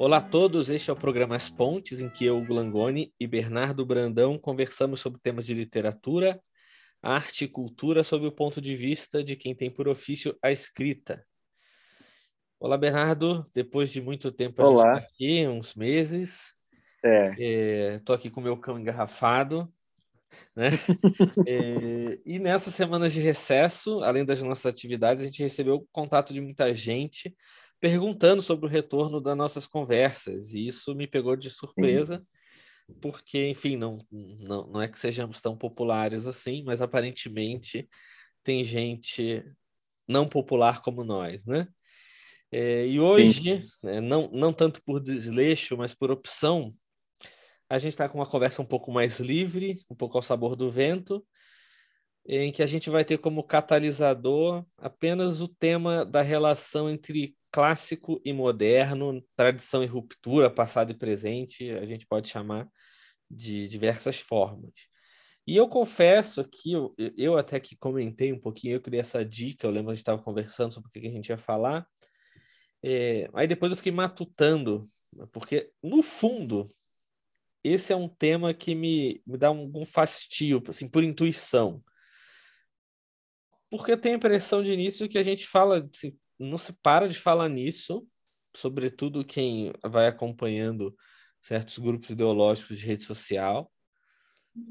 Olá a todos, este é o programa As Pontes, em que eu, Glangoni e Bernardo Brandão conversamos sobre temas de literatura, arte e cultura sob o ponto de vista de quem tem por ofício a escrita. Olá, Bernardo, depois de muito tempo Olá. Tá aqui, uns meses. É. Estou aqui com o meu cão engarrafado. Né? é, e nessas semanas de recesso, além das nossas atividades, a gente recebeu contato de muita gente perguntando sobre o retorno das nossas conversas, e isso me pegou de surpresa, porque, enfim, não, não, não é que sejamos tão populares assim, mas aparentemente tem gente não popular como nós, né? É, e hoje, né, não, não tanto por desleixo, mas por opção, a gente está com uma conversa um pouco mais livre, um pouco ao sabor do vento, em que a gente vai ter como catalisador apenas o tema da relação entre clássico e moderno, tradição e ruptura, passado e presente, a gente pode chamar de diversas formas. E eu confesso que eu, eu até que comentei um pouquinho, eu queria essa dica, eu lembro que a gente estava conversando sobre o que a gente ia falar, é, aí depois eu fiquei matutando, porque no fundo esse é um tema que me, me dá um, um fastio, assim, por intuição. Porque eu tenho a impressão de início que a gente fala, assim, não se para de falar nisso, sobretudo quem vai acompanhando certos grupos ideológicos de rede social.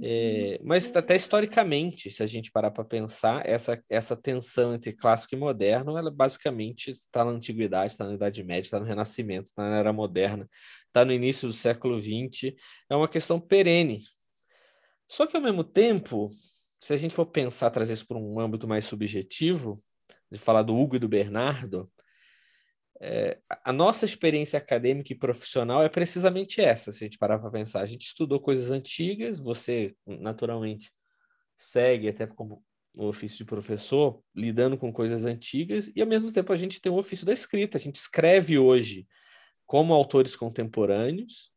É, mas até historicamente, se a gente parar para pensar, essa, essa tensão entre clássico e moderno, ela basicamente está na antiguidade, está na Idade Média, está no Renascimento, está na Era Moderna, está no início do século XX, é uma questão perene. Só que, ao mesmo tempo, se a gente for pensar, trazer isso para um âmbito mais subjetivo, de falar do Hugo e do Bernardo, é, a nossa experiência acadêmica e profissional é precisamente essa, se a gente parar para pensar. A gente estudou coisas antigas, você, naturalmente, segue até como o ofício de professor, lidando com coisas antigas, e ao mesmo tempo a gente tem o ofício da escrita. A gente escreve hoje como autores contemporâneos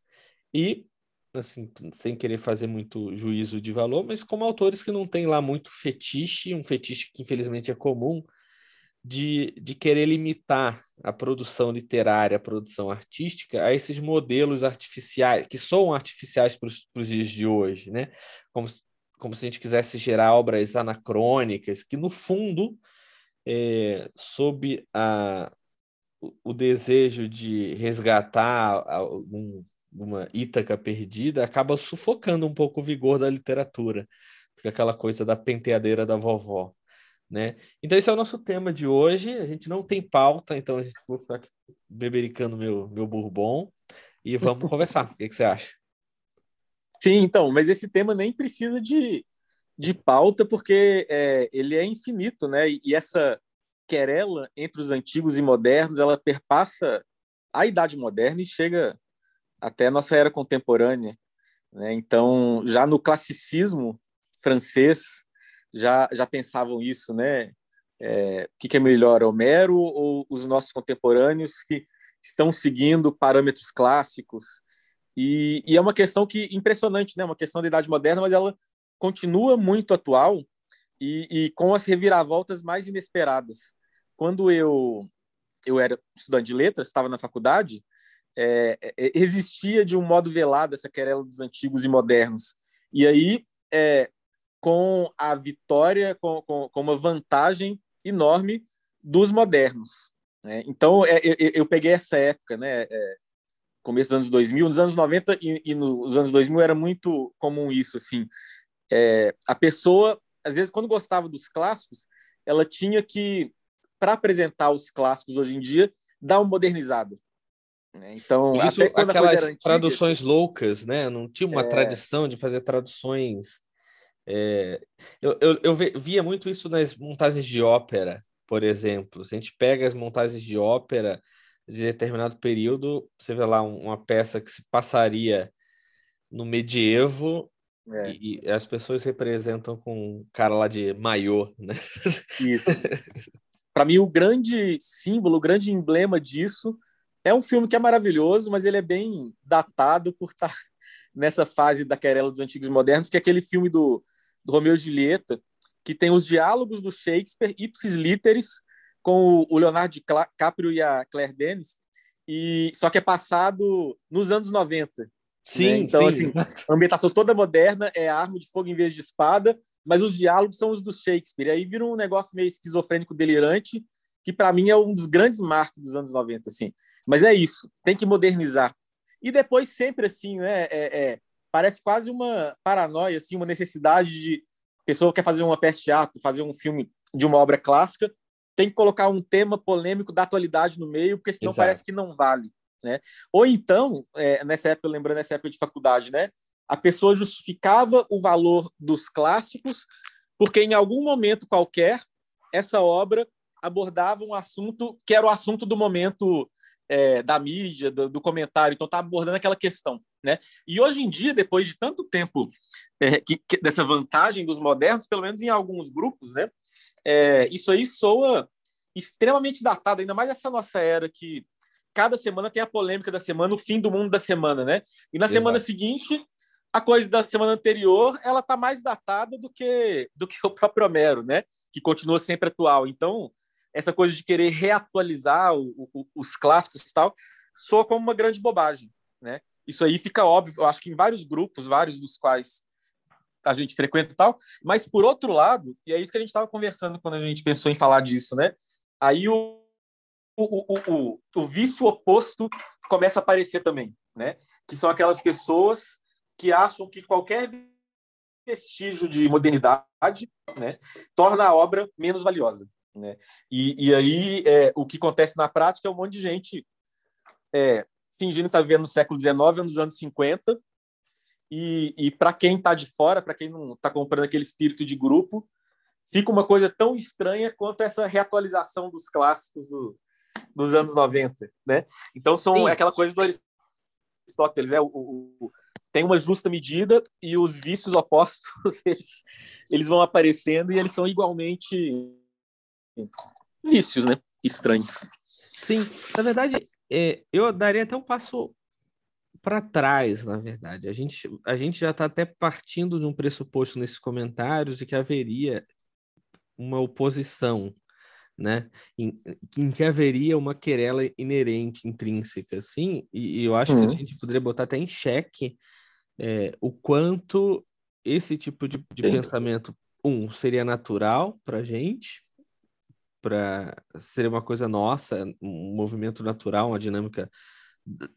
e, assim, sem querer fazer muito juízo de valor, mas como autores que não têm lá muito fetiche, um fetiche que infelizmente é comum, de, de querer limitar a produção literária, a produção artística a esses modelos artificiais, que são artificiais para os dias de hoje, né? Como, como se a gente quisesse gerar obras anacrônicas, que no fundo, é, sob a, o, desejo de resgatar algum, uma Ítaca perdida, acaba sufocando um pouco o vigor da literatura. Fica aquela coisa da penteadeira da vovó. Né? Então, esse é o nosso tema de hoje. A gente não tem pauta, então a gente vou ficar aqui bebericando meu, meu bourbon e vamos conversar. O que, que, você acha? Sim, então, mas esse tema nem precisa de, de pauta, porque é, ele é infinito, né? E, e essa querela entre os antigos e modernos, ela perpassa a Idade Moderna e chega até a nossa era contemporânea. Né? Então, já no classicismo francês, já, já pensavam isso, né? É, o que, é melhor, Homero ou os nossos contemporâneos que estão seguindo parâmetros clássicos? E, e, é uma questão que impressionante, né? Uma questão da idade moderna, mas ela continua muito atual e, e com as reviravoltas mais inesperadas. Quando eu eu era estudante de letras, estava na faculdade, é, é, existia de um modo velado essa querela dos antigos e modernos. E aí, é, com a vitória, com, com, com uma vantagem enorme dos modernos. Né? Então, é, eu, eu, peguei essa época, né? É, começo dos anos 2000, nos anos 90 e, e, nos anos 2000 era muito comum isso, assim. É, a pessoa, às vezes, quando gostava dos clássicos, ela tinha que, para apresentar os clássicos hoje em dia, dar uma modernizada. Né? Então, isso, até quando aquelas antiga, traduções loucas, né? Não tinha uma é... tradição de fazer traduções é, eu, eu, eu, via muito isso nas montagens de ópera, por exemplo. Se a gente pega as montagens de ópera de determinado período, você vê lá uma peça que se passaria no medievo é. e, e, as pessoas representam com um cara lá de maiô, né? Isso. Para mim, o grande símbolo, o grande emblema disso é um filme que é maravilhoso, mas ele é bem datado por estar nessa fase da querela dos antigos modernos, que é aquele filme do, do Romeu e Julieta, que tem os diálogos do Shakespeare, ipsis literis, com o Leonardo DiCaprio e a Claire Denis, e só que é passado nos anos 90. Né? Sim, né? então sim. assim, a ambientação toda moderna é arma de fogo em vez de espada, mas os diálogos são os do Shakespeare. Aí vira um negócio meio esquizofrênico, delirante, que para mim é um dos grandes marcos dos anos 90, assim. Mas é isso, tem que modernizar. E depois sempre assim, né? É, é, parece quase uma paranoia, assim, uma necessidade de pessoa quer fazer uma peça de teatro, fazer um filme de uma obra clássica, tem que colocar um tema polêmico da atualidade no meio, porque senão Exato. parece que não vale, né? Ou então, é, nessa época, lembrando nessa época de faculdade, né? A pessoa justificava o valor dos clássicos porque em algum momento qualquer essa obra abordava um assunto que era o assunto do momento é, da mídia, do, do comentário, então está abordando aquela questão. Né? E hoje em dia, depois de tanto tempo é, que, que, dessa vantagem dos modernos, pelo menos em alguns grupos, né, é, isso aí soa extremamente datado, ainda mais essa nossa era que cada semana tem a polêmica da semana, o fim do mundo da semana, né? E na Exato. semana seguinte, a coisa da semana anterior, ela está mais datada do que do que o próprio Homero, né? Que continua sempre atual. Então, essa coisa de querer reatualizar o, o, os clássicos e tal, soa como uma grande bobagem, né? Isso aí fica óbvio, eu acho que em vários grupos, vários dos quais a gente frequenta e tal, mas por outro lado, e é isso que a gente estava conversando quando a gente pensou em falar disso, né? Aí o, o, o, o, vício oposto começa a aparecer também, né? Que são aquelas pessoas que acham que qualquer vestígio de modernidade né, torna a obra menos valiosa. Né? E, e aí é, o que acontece na prática é um monte de gente é, fingindo estar vivendo no século XIX ou nos anos 50, e, e para quem está de fora, para quem não está comprando aquele espírito de grupo, fica uma coisa tão estranha quanto essa reatualização dos clássicos do, dos anos 90. Né? Então são é aquela coisa do Aristóteles, é, o, o, tem uma justa medida e os vícios opostos eles, eles vão aparecendo e eles são igualmente vícios, né? Estranhos. Sim, na verdade, é, eu daria até um passo para trás, na verdade. A gente, a gente já está até partindo de um pressuposto nesses comentários de que haveria uma oposição, né? Em, em que haveria uma querela inerente, intrínseca, sim, e, e eu acho uhum. que a uhum. gente poderia botar até em xeque é, o quanto esse tipo de, de pensamento, um, seria natural para a gente, para ser uma coisa nossa, um movimento natural, uma dinâmica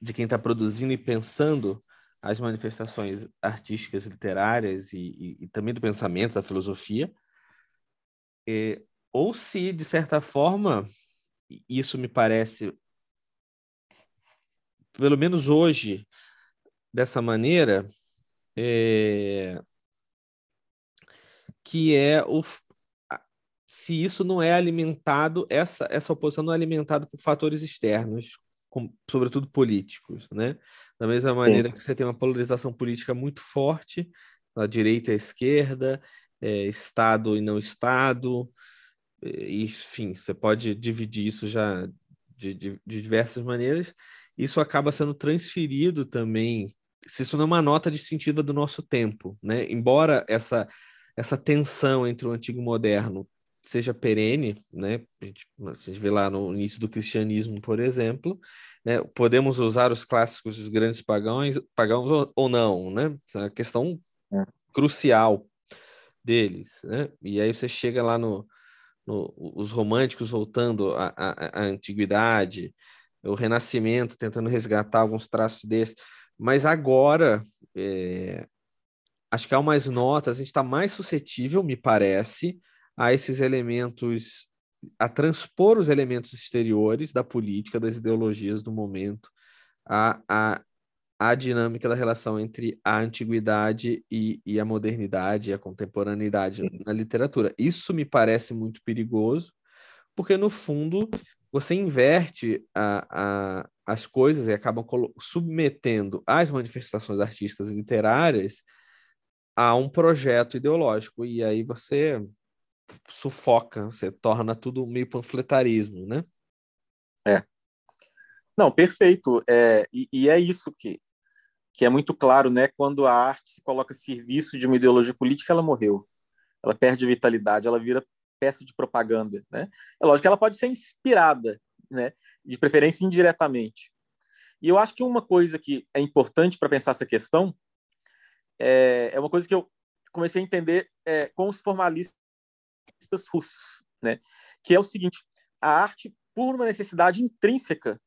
de quem está produzindo e pensando as manifestações artísticas, literárias e, e, e também do pensamento, da filosofia, é, ou se, de certa forma, isso me parece, pelo menos hoje, dessa maneira, é, que é o, se isso não é alimentado, essa, essa oposição não é alimentada por fatores externos, com, sobretudo políticos, né? Da mesma maneira Sim. que você tem uma polarização política muito forte, a direita e a esquerda, é, Estado e não Estado, enfim, você pode dividir isso já de, de, de diversas maneiras. Isso acaba sendo transferido também, se isso não é uma nota distintiva do nosso tempo, né? Embora essa essa tensão entre o antigo e o moderno seja perene, né? A gente, a gente vê lá no início do cristianismo, por exemplo, né? Podemos usar os clássicos dos grandes pagãos, pagãos ou, não, né? Essa é a questão é. crucial deles, né? E aí você chega lá no, no os românticos voltando à, à, à antiguidade, o Renascimento tentando resgatar alguns traços desses, mas agora é, acho que há umas notas, a gente está mais suscetível, me parece, a esses elementos, a transpor os elementos exteriores da política, das ideologias do momento, a, a, a dinâmica da relação entre a antiguidade e, e a modernidade, a contemporaneidade na literatura. Isso me parece muito perigoso, porque no fundo você inverte a, a, as coisas e acaba submetendo as manifestações artísticas e literárias a um projeto ideológico. E aí você sufoca, você torna tudo meio panfletarismo, né? É. Não, perfeito. É, e, e, é isso que, que é muito claro, né? Quando a arte se coloca a serviço de uma ideologia política, ela morreu. Ela perde vitalidade, ela vira peça de propaganda, né? É lógico que ela pode ser inspirada, né? De preferência indiretamente. E eu acho que uma coisa que é importante para pensar essa questão é, é uma coisa que eu comecei a entender é, com os formalistas russos, né? que é o seguinte, a arte, por uma necessidade intrínseca,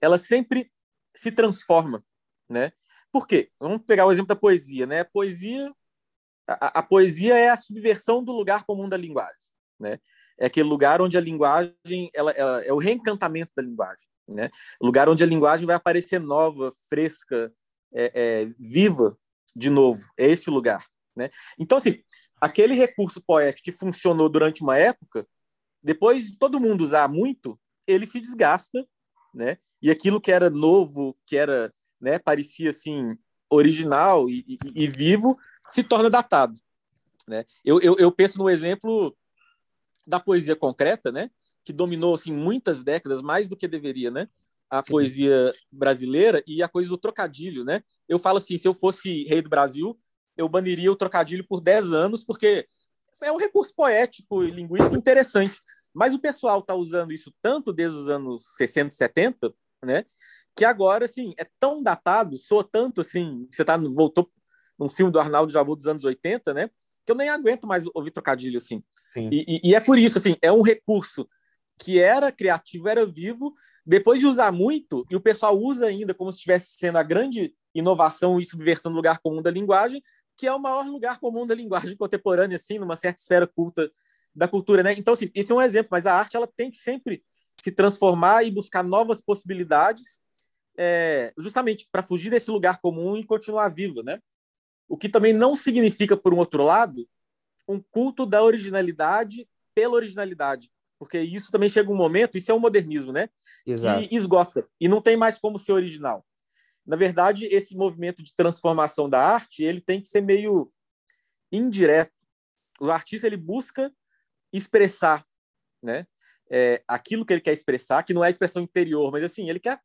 ela sempre se transforma. Né? Por quê? Vamos pegar o exemplo da poesia. Né? A poesia, a, a poesia é a subversão do lugar comum da linguagem. Né? É aquele lugar onde a linguagem ela, ela é o reencantamento da linguagem. Né? O lugar onde a linguagem vai aparecer nova, fresca, é, é, viva de novo. É esse lugar. Né? Então, assim, aquele recurso poético que funcionou durante uma época, depois de todo mundo usar muito, ele se desgasta, né? E aquilo que era novo, que era, né, parecia assim original e, e, e vivo, se torna datado, né? Eu, eu, eu penso no exemplo da poesia concreta, né? Que dominou assim muitas décadas mais do que deveria, né? A Sim. poesia brasileira e a coisa do trocadilho, né? Eu falo assim, se eu fosse rei do Brasil, eu baniria o trocadilho por 10 anos, porque é um recurso poético e linguístico interessante. Mas o pessoal está usando isso tanto desde os anos 60, 70, né? Que agora, assim, é tão datado, soa tanto assim. Você tá, voltou num filme do Arnaldo Jabu dos anos 80, né? Que eu nem aguento mais ouvir trocadilho assim. E, e, e, é por isso, assim, é um recurso que era criativo, era vivo. Depois de usar muito, e o pessoal usa ainda como se estivesse sendo a grande inovação e subversão do lugar comum da linguagem, que é o maior lugar comum da linguagem contemporânea, assim, numa certa esfera culta da cultura, né? Então, assim, esse é um exemplo, mas a arte ela tem que sempre se transformar e buscar novas possibilidades, é, justamente para fugir desse lugar comum e continuar viva, né? O que também não significa, por um outro lado, um culto da originalidade pela originalidade, porque isso também chega um momento, isso é o um modernismo, né? Exato. Que esgota e não tem mais como ser original na verdade, esse movimento de transformação da arte, ele tem que ser meio indireto. O artista ele busca expressar, né? É, aquilo que ele quer expressar, que não é expressão interior, mas assim, ele quer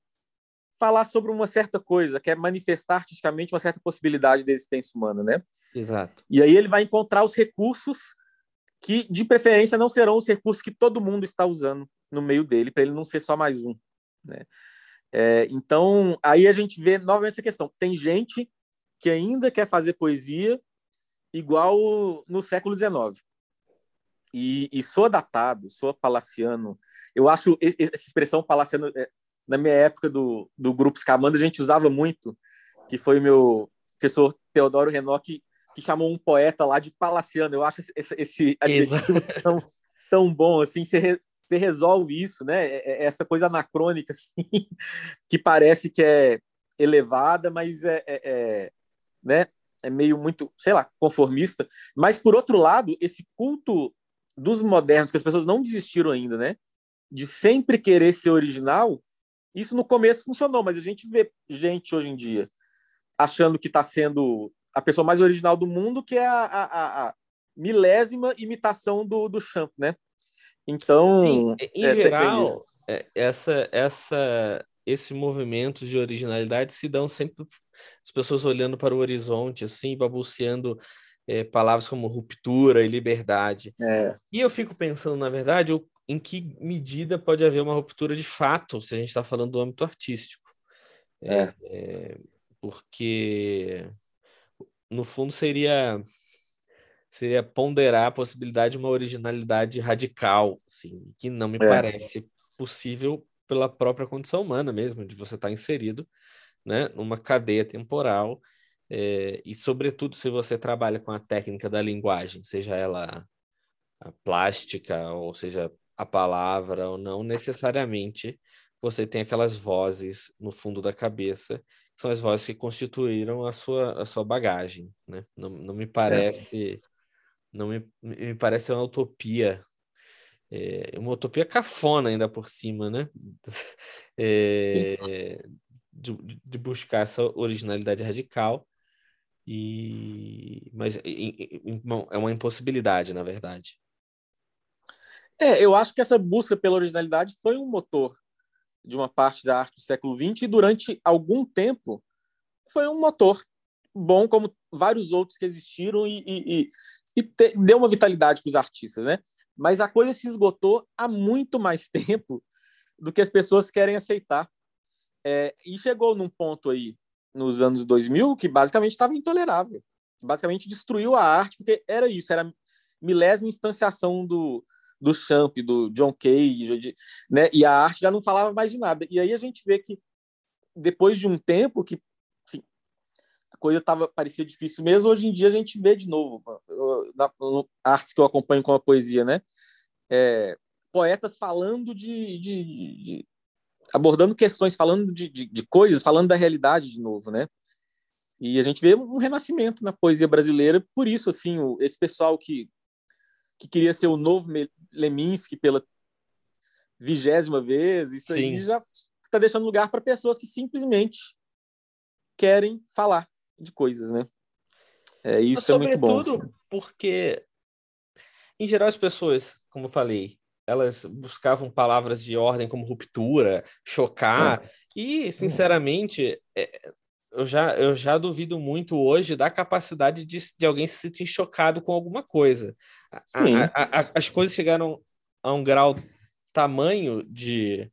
falar sobre uma certa coisa, quer manifestar artisticamente uma certa possibilidade de existência humana, né? Exato. E aí ele vai encontrar os recursos que, de preferência, não serão os recursos que todo mundo está usando no meio dele, para ele não ser só mais um, né? É, então, aí a gente vê novamente essa questão. Tem gente que ainda quer fazer poesia igual no século XIX. E, e sou datado, sou palaciano. Eu acho essa expressão palaciano, é, na minha época do, do grupo Scamanda, a gente usava muito, que foi meu professor Teodoro Renault que, que chamou um poeta lá de palaciano. Eu acho esse, esse adjetivo tão, tão bom, assim, você, você resolve isso, né? É, é essa coisa anacrônica, assim, que parece que é elevada, mas é, é, é, né? é meio muito, sei lá, conformista. Mas, por outro lado, esse culto dos modernos, que as pessoas não desistiram ainda, né? De sempre querer ser original, isso no começo funcionou, mas a gente vê gente hoje em dia achando que está sendo a pessoa mais original do mundo, que é a, a, a milésima imitação do, do Champ, né? Então, em, em é, geral, é, essa, essa, esse movimento de originalidade se dão sempre as pessoas olhando para o horizonte, assim, babuceando é, palavras como ruptura e liberdade. É. E eu fico pensando, na verdade, em que medida pode haver uma ruptura de fato, se a gente está falando do âmbito artístico. É. é porque, no fundo, seria seria ponderar a possibilidade de uma originalidade radical, assim, que não me é. parece possível pela própria condição humana mesmo, de você estar inserido né, numa cadeia temporal, é, e sobretudo se você trabalha com a técnica da linguagem, seja ela a plástica, ou seja a palavra, ou não necessariamente você tem aquelas vozes no fundo da cabeça, que são as vozes que constituíram a sua, a sua bagagem, né? Não, não me é. parece... É não me, me parece uma utopia. É, uma utopia cafona ainda por cima, né? É, de, de, buscar essa originalidade radical. E, mas é uma impossibilidade, na verdade. É, eu acho que essa busca pela originalidade foi um motor de uma parte da arte do século XX e durante algum tempo foi um motor bom como vários outros que existiram e, e, e te, deu uma vitalidade para os artistas, né? Mas a coisa se esgotou há muito mais tempo do que as pessoas querem aceitar. É, e chegou num ponto aí, nos anos 2000, que basicamente estava intolerável. Basicamente destruiu a arte, porque era isso, era milésima instanciação do, do Champ, do John Cage, né? E a arte já não falava mais de nada. E aí a gente vê que depois de um tempo que coisa tava parecia difícil mesmo, hoje em dia a gente vê de novo na, artes que eu acompanho com a poesia, né? É, poetas falando de, de, de, abordando questões, falando de, de, de coisas, falando da realidade de novo, né? E a gente vê um renascimento na poesia brasileira, por isso, assim, esse pessoal que, que queria ser o novo Leminski pela vigésima vez, isso Sim. aí já está deixando lugar para pessoas que simplesmente querem falar de coisas, né? É, isso é muito bom. Assim. porque, em geral, as pessoas, como eu falei, elas buscavam palavras de ordem como ruptura, chocar, é. e, sinceramente, é, eu, já, eu já duvido muito hoje da capacidade de, de alguém se sentir chocado com alguma coisa. A, a, a, as coisas chegaram a um grau tamanho de,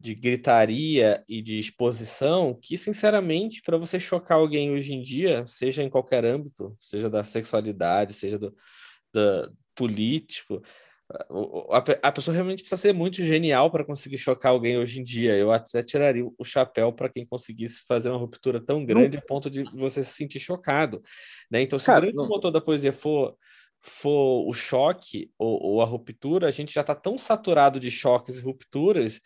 de gritaria e de exposição que, sinceramente, para você chocar alguém hoje em dia, seja em qualquer âmbito, seja da sexualidade, seja do, do político, a, a pessoa realmente precisa ser muito genial para conseguir chocar alguém hoje em dia. Eu até tiraria o chapéu para quem conseguisse fazer uma ruptura tão grande não. a ponto de você se sentir chocado. Né? Então, se Cara, o grande motor da poesia for, for o choque ou, ou a ruptura, a gente já está tão saturado de choques e rupturas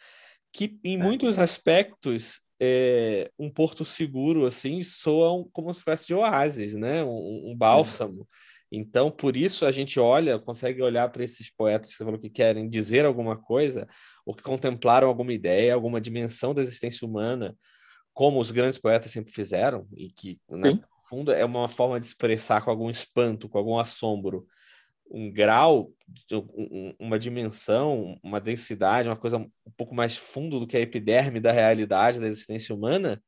que, em é. muitos aspectos, é, um porto seguro assim soa como uma espécie de oásis, né? um, um bálsamo. É então, por isso a gente olha, consegue olhar para esses poetas que você falou que querem dizer alguma coisa, ou que contemplaram alguma ideia, alguma dimensão da existência humana, como os grandes poetas sempre fizeram, e que, né, no fundo, é uma forma de expressar com algum espanto, com algum assombro, um grau, uma dimensão, uma densidade, uma coisa um pouco mais fundo do que a epiderme da realidade da existência humana,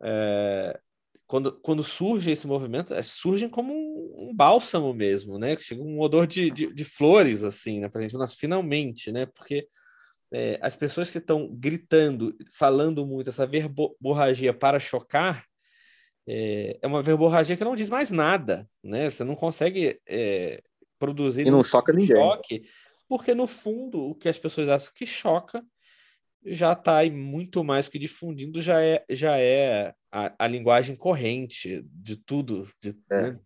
é, quando, quando surge esse movimento, é, surgem como um, um bálsamo mesmo, né? Chega um odor de, de, de flores, assim, né? Pra gente, nós finalmente, né? Porque é, as pessoas que estão gritando, falando muito, essa verborragia para chocar, é, é, uma verborragia que não diz mais nada, né? Você não consegue é, produzir... E não choca ninguém. Choque, porque, no fundo, o que as pessoas acham que choca já está aí muito mais que difundindo, já é, já é a, a linguagem corrente de tudo. De, é. né?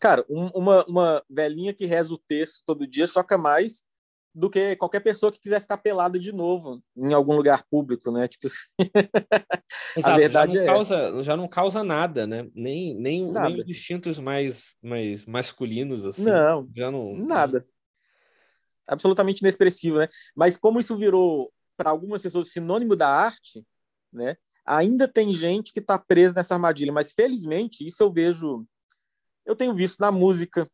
Cara, um, uma, uma velhinha que reza o texto todo dia choca mais do que qualquer pessoa que quiser ficar pelada de novo em algum lugar público, né? Tipo, Exato, a verdade já não, é causa, já não causa nada, né? Nem, nem, nada. nem os instintos mais, mais masculinos, assim. Não, já não. Nada. Absolutamente inexpressivo, né? Mas como isso virou para algumas pessoas sinônimo da arte, né? Ainda tem gente que está presa nessa armadilha, mas felizmente isso eu vejo, eu tenho visto na música.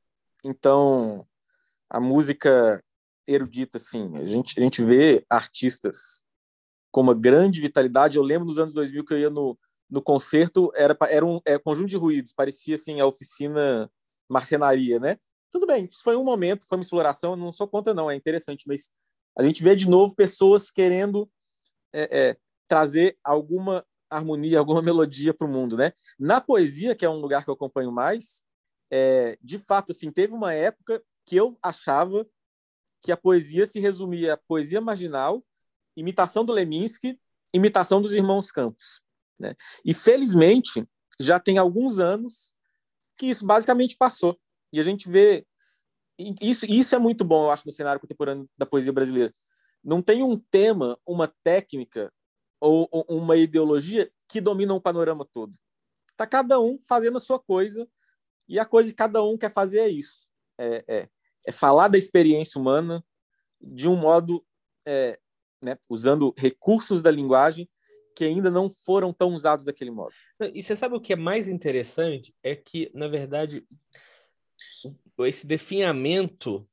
Então, a música erudita, assim, a gente, a gente vê artistas com uma grande vitalidade. Eu lembro nos anos 2000 que eu ia no, no concerto, era, era um é, conjunto de ruídos, parecia assim a oficina marcenaria, né? Tudo bem, isso foi um momento, foi uma exploração, não sou contra não, é interessante, mas a gente vê de novo pessoas querendo é, é, trazer alguma harmonia, alguma melodia para o mundo, né? Na poesia, que é um lugar que eu acompanho mais, é, de fato, assim, teve uma época que eu achava que a poesia se resumia a poesia marginal, imitação do Leminski, imitação dos irmãos Campos, né? E felizmente já tem alguns anos que isso basicamente passou. E a gente vê isso, isso é muito bom, eu acho, no cenário contemporâneo da poesia brasileira. Não tem um tema, uma técnica ou, ou uma ideologia que domina o panorama todo. Está cada um fazendo a sua coisa e a coisa que cada um quer fazer é isso. É, é, é falar da experiência humana de um modo, é, né, usando recursos da linguagem que ainda não foram tão usados daquele modo. E você sabe o que é mais interessante? É que, na verdade, esse definhamento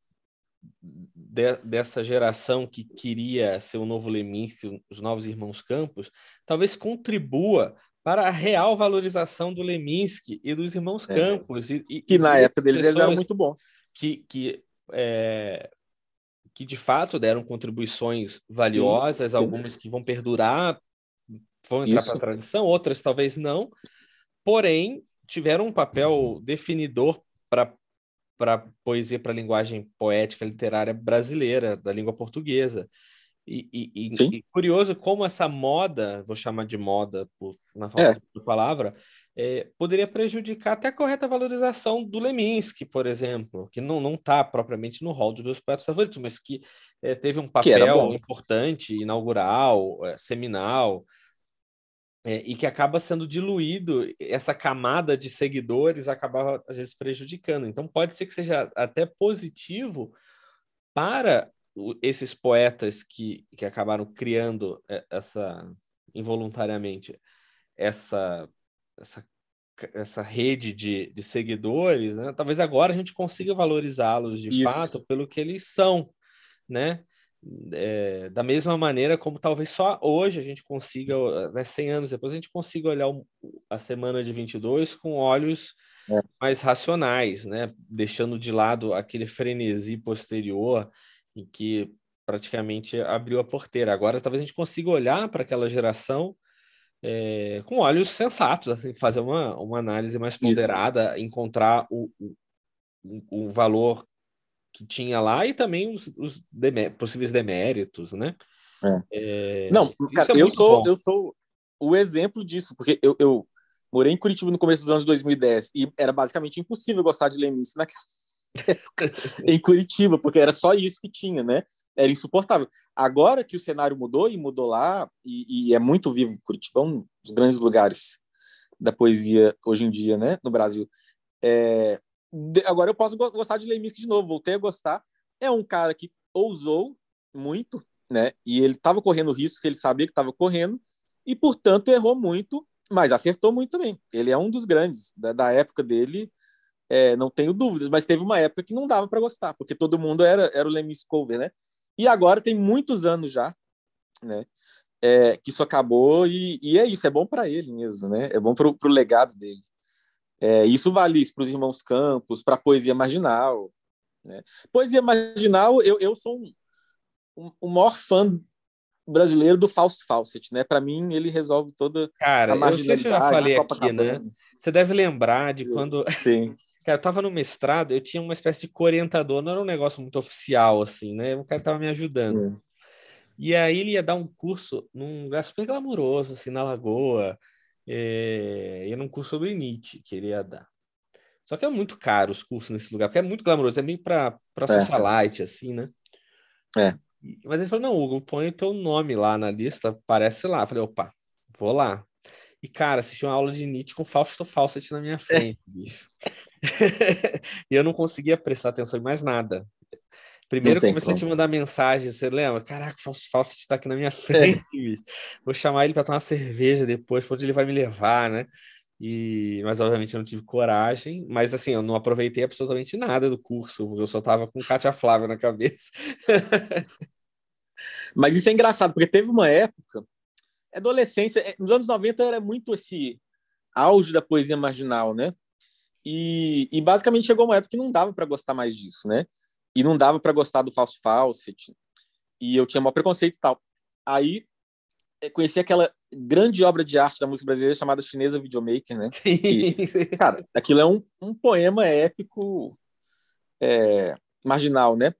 de, dessa geração que queria ser o novo Leminski, os novos irmãos Campos, talvez contribua para a real valorização do Leminski e dos irmãos é. Campos. E, e, que na época deles eles eram muito bons. Que, que, é, que de fato deram contribuições valiosas, algumas que vão perdurar vão entrar para a tradição, outras talvez não, porém tiveram um papel definidor para para poesia para a linguagem poética literária brasileira, da língua portuguesa. E, e, e, curioso como essa moda, vou chamar de moda por, na falta é. de palavra, é, poderia prejudicar até a correta valorização do Leminski, por exemplo, que não está propriamente no rol dos meus poetas favoritos, mas que é, teve um papel importante, inaugural, é, seminal, é, e que acaba sendo diluído, essa camada de seguidores acaba, às vezes, prejudicando. Então, pode ser que seja até positivo para esses poetas que, que acabaram criando é, essa, involuntariamente, essa, essa, essa rede de, de seguidores, né? talvez agora a gente consiga valorizá-los de Isso. fato pelo que eles são, né? é, da mesma maneira como talvez só hoje a gente consiga, né, 100 anos depois, a gente consiga olhar a semana de 22 com olhos é. mais racionais, né? deixando de lado aquele frenesi posterior em que praticamente abriu a porteira. Agora talvez a gente consiga olhar para aquela geração é, com olhos sensatos, assim, fazer uma, uma análise mais ponderada, Isso. encontrar o, o, o valor que tinha lá e também os, os demé possíveis deméritos, né? É. É, Não, cara, é eu sou eu sou o exemplo disso, porque eu, eu, morei em Curitiba no começo dos anos 2010 e era basicamente impossível gostar de Leminski naquela época em Curitiba, porque era só isso que tinha, né? Era insuportável. Agora que o cenário mudou e mudou lá e, e é muito vivo, Curitiba é um dos grandes lugares da poesia hoje em dia, né, no Brasil. É, agora eu posso gostar de Leminski de novo, voltei a gostar. É um cara que ousou muito, né? E ele estava correndo riscos, ele sabia que estava correndo, e portanto errou muito, mas acertou muito também. Ele é um dos grandes da, da época dele, é, não tenho dúvidas, mas teve uma época que não dava para gostar, porque todo mundo era, era o Leminski cover, né? E agora tem muitos anos já, né? É, que isso acabou e, e, é isso, é bom para ele mesmo, né? É bom para o legado dele. É, isso vale para os irmãos Campos, para a poesia marginal. Né? Poesia marginal, eu, eu sou um, um, um maior fã brasileiro do Fausto Fawcett, né? Para mim, ele resolve toda Cara, a marginalidade. Eu, eu já falei aqui, né? Você deve lembrar de quando... Sim. Cara, eu tava no mestrado, eu tinha uma espécie de corentador, não era um negócio muito oficial, assim, né? O cara tava me ajudando. É. E aí ele ia dar um curso num lugar super glamouroso, assim, na Lagoa, é, e num curso sobre Nietzsche que ele ia dar. Só que é muito caro os cursos nesse lugar, porque é muito glamouroso, é meio para é. socialite, assim, né? É. Mas ele falou, não, Hugo, põe o teu nome lá na lista, aparece lá. Eu falei, opa, vou lá. E, cara, assisti uma aula de Nietzsche com Fausto Fawcett na minha frente, bicho. e eu não conseguia prestar atenção em mais nada. Primeiro eu comecei como. a te mandar mensagem, você lembra? Caraca, Falso está aqui na minha frente, é. Vou chamar ele para tomar uma cerveja depois, para onde ele vai me levar, né? E, mas obviamente eu não tive coragem, mas assim, eu não aproveitei absolutamente nada do curso, eu só tava com Cátia Flávia na cabeça. mas isso é engraçado, porque teve uma época, adolescência, é, nos anos 90 era muito esse auge da poesia marginal, né? E, e basicamente chegou uma época que não dava para gostar mais disso, né? e não dava para gostar do falso Fawcett, e eu tinha um preconceito e tal. Aí é, conheci aquela grande obra de arte da música brasileira chamada Chinesa Videomaker, né? Sim. Que, cara, aquilo é um, um poema épico é, marginal, né?